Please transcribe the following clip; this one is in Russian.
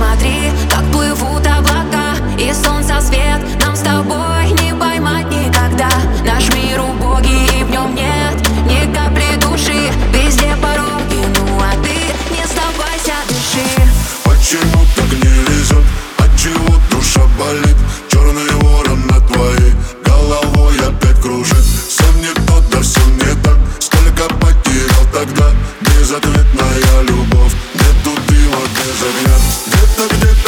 Смотри, как плывут облака И солнце свет. Нам с тобой не поймать никогда. Наш мир убогий и в нем нет ни капли души. Везде пороги, ну а ты не сдавайся, дыши. Почему так не везет? Отчего душа болит? Черный ворон на твоей головой опять кружит. Все не то, да все не так. Сколько потерял тогда? Безответная любовь. Нету дыма без огня. Look, look, look.